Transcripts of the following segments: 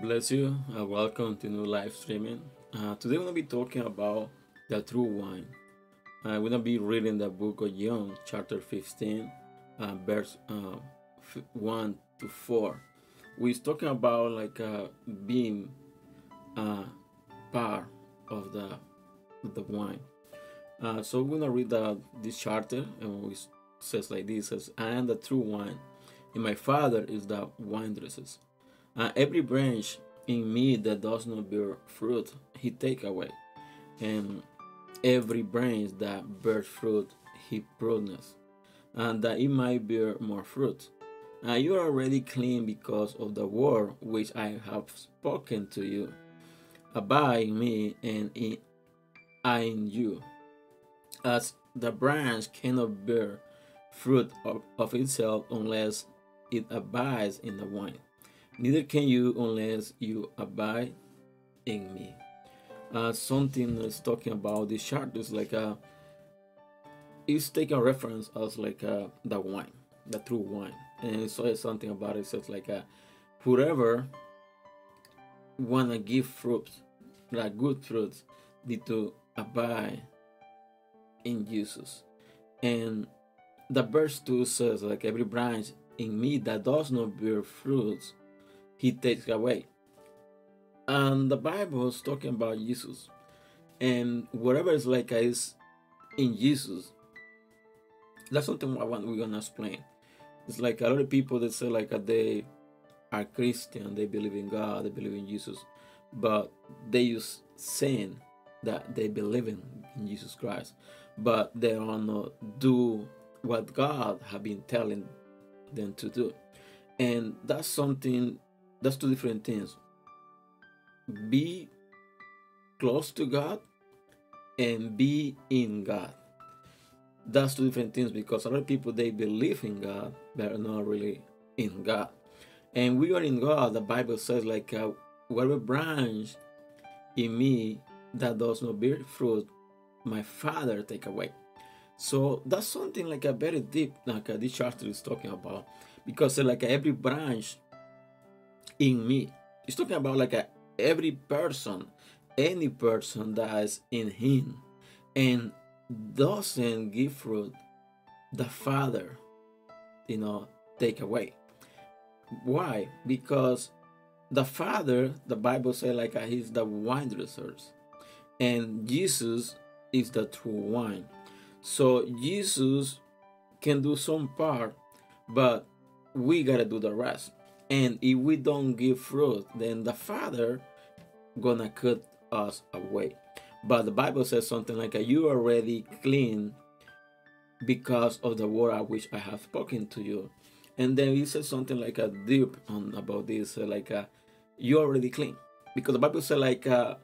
bless you. Uh, welcome to new live streaming. Uh, today we're gonna be talking about the true wine. Uh, we're gonna be reading the book of John, chapter 15, uh, verse uh, f- 1 to 4. We're talking about like uh, being uh, part of the the wine. So we're gonna read the, this chapter, and it says like this: it says, "I am the true wine, and my Father is the wine dresses." Uh, every branch in me that does not bear fruit, he take away, and every branch that bears fruit, he prunes, and that it might bear more fruit. Uh, you are already clean because of the word which I have spoken to you. Abide in me, and in, I in you. As the branch cannot bear fruit of, of itself unless it abides in the vine neither can you unless you abide in me. Uh, something is talking about this chart is like a it's taking reference as like a, the wine, the true wine, and it says something about it. says like a whoever wanna give fruits, like good fruits, need to abide in Jesus. And the verse two says like every branch in me that does not bear fruits he takes away. And the Bible is talking about Jesus. And whatever is like is in Jesus, that's something I want we're gonna explain. It's like a lot of people that say like they are Christian, they believe in God, they believe in Jesus, but they use sin that they believe in, in Jesus Christ, but they not do what God have been telling them to do. And that's something that's two different things. Be close to God and be in God. That's two different things because a lot of people they believe in God, but are not really in God. And we are in God. The Bible says like uh, whatever branch in me that does not bear fruit, my Father take away. So that's something like a very deep, like uh, this chapter is talking about, because uh, like every branch in me. He's talking about like a, every person, any person that is in him and doesn't give fruit, the Father, you know, take away. Why? Because the Father, the Bible says like uh, he's the wine dressers, and Jesus is the true wine. So Jesus can do some part, but we gotta do the rest. And if we don't give fruit, then the Father gonna cut us away. But the Bible says something like, "You are already clean because of the word which I have spoken to you." And then he says something like a deep on about this, uh, like uh, "You already clean," because the Bible says like uh,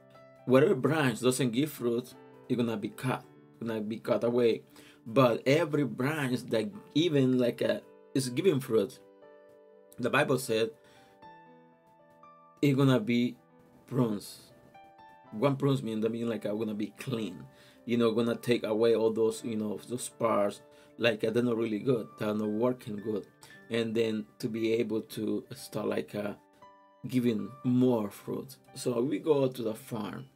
whatever branch doesn't give fruit, it's gonna be cut, gonna be cut away. But every branch that even like a is giving fruit, the Bible said it's gonna be prunes. One prunes means that mean like I'm gonna be clean. You know, gonna take away all those you know those parts like uh, they're not really good, they're not working good, and then to be able to start like uh, giving more fruit. So we go to the farm.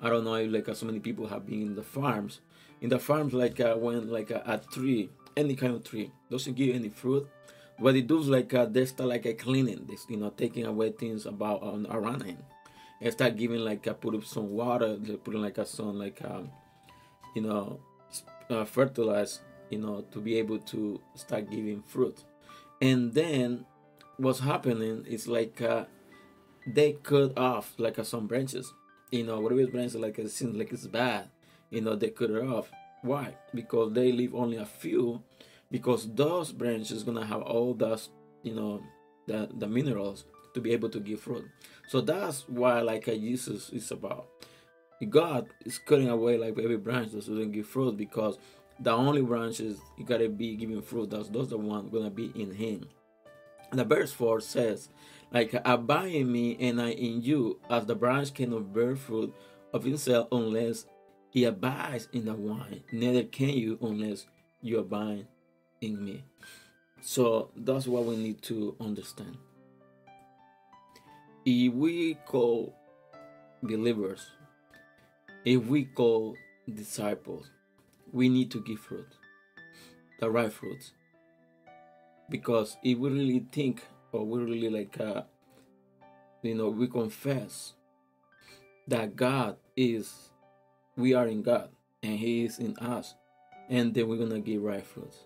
I don't know if like uh, so many people have been in the farms. In the farms, like uh, when like a, a tree, any kind of tree, doesn't give any fruit what it does like uh, they start like a cleaning this you know taking away things about um, around him. And start giving like uh, put up some water they putting like a some like um, you know uh, fertilize you know to be able to start giving fruit. And then what's happening is like uh, they cut off like uh, some branches. You know whatever branches like it seems like it's bad you know they cut it off. Why? Because they leave only a few because those branches gonna have all those you know the, the minerals to be able to give fruit. So that's why like jesus is about. God is cutting away like every branch that doesn't give fruit because the only branches you gotta be giving fruit. That's those the one gonna be in him. And the verse 4 says like abide in me and i in you as the branch cannot bear fruit of himself unless he abides in the vine neither can you unless you abide in me. So that's what we need to understand. if we call believers, if we call disciples, we need to give fruit, the right fruits. Because if we really think, or we really like, uh, you know, we confess that God is, we are in God and He is in us, and then we're gonna give right fruits.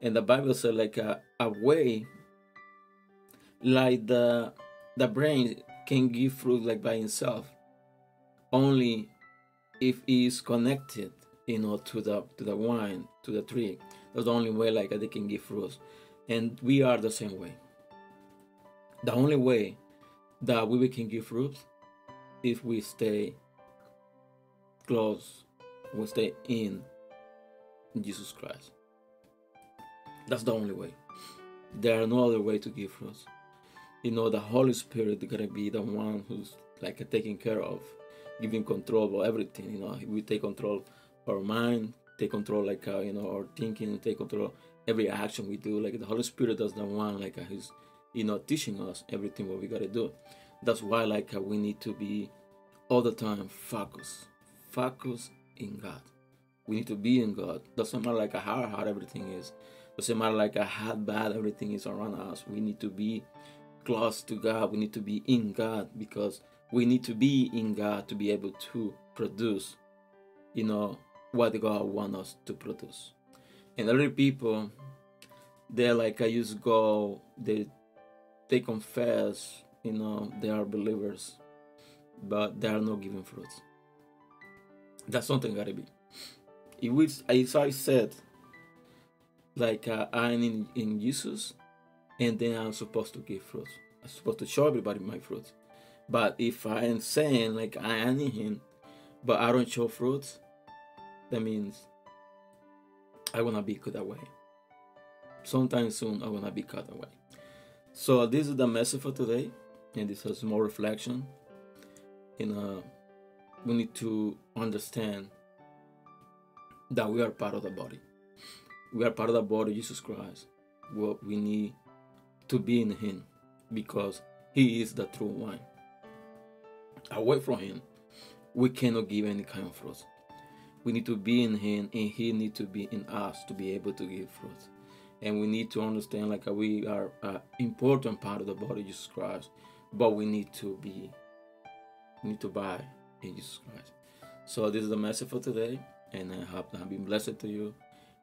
And the Bible said like a, a way, like the the brain can give fruit like by itself, only if it is connected, you know, to the to the wine, to the tree. That's the only way like they can give fruits, and we are the same way. The only way that we can give fruits if we stay close, we stay in Jesus Christ. That's the only way. There are no other way to give fruits. You know, the Holy Spirit is gonna be the one who's like taking care of, giving control of everything. You know, we take control of our mind, take control like uh, you know our thinking, take control every action we do. Like the Holy Spirit does the one like uh, he's you know teaching us everything what we gotta do. That's why like uh, we need to be all the time focus, focus in God. We need to be in God. Doesn't matter like how hard everything is. Doesn't matter like uh, how bad everything is around us. We need to be close to God. We need to be in God because we need to be in God to be able to produce, you know, what God wants us to produce. And other people, they're like I just go, they they confess, you know, they are believers, but they are not giving fruits. That's something gotta be. If we, as I said, like uh, I'm in, in Jesus, and then I'm supposed to give fruits. I'm supposed to show everybody my fruits. But if I'm saying like I am in Him, but I don't show fruits, that means I wanna be cut away. Sometime soon I wanna be cut away. So this is the message for today, and this is more reflection. You know, we need to understand that we are part of the body. We are part of the body of Jesus Christ. What we need to be in Him because He is the true wine. Away from Him, we cannot give any kind of fruit. We need to be in Him, and He need to be in us to be able to give fruit. And we need to understand like we are an important part of the body of Jesus Christ, but we need to be, we need to buy in Jesus Christ. So this is the message for today, and I hope that I've been blessed to you,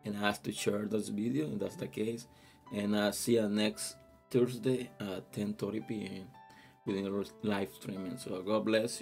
and I ask to share this video, and that's the case. And I see you next Thursday at 10:30 p.m. within live streaming. So God bless you.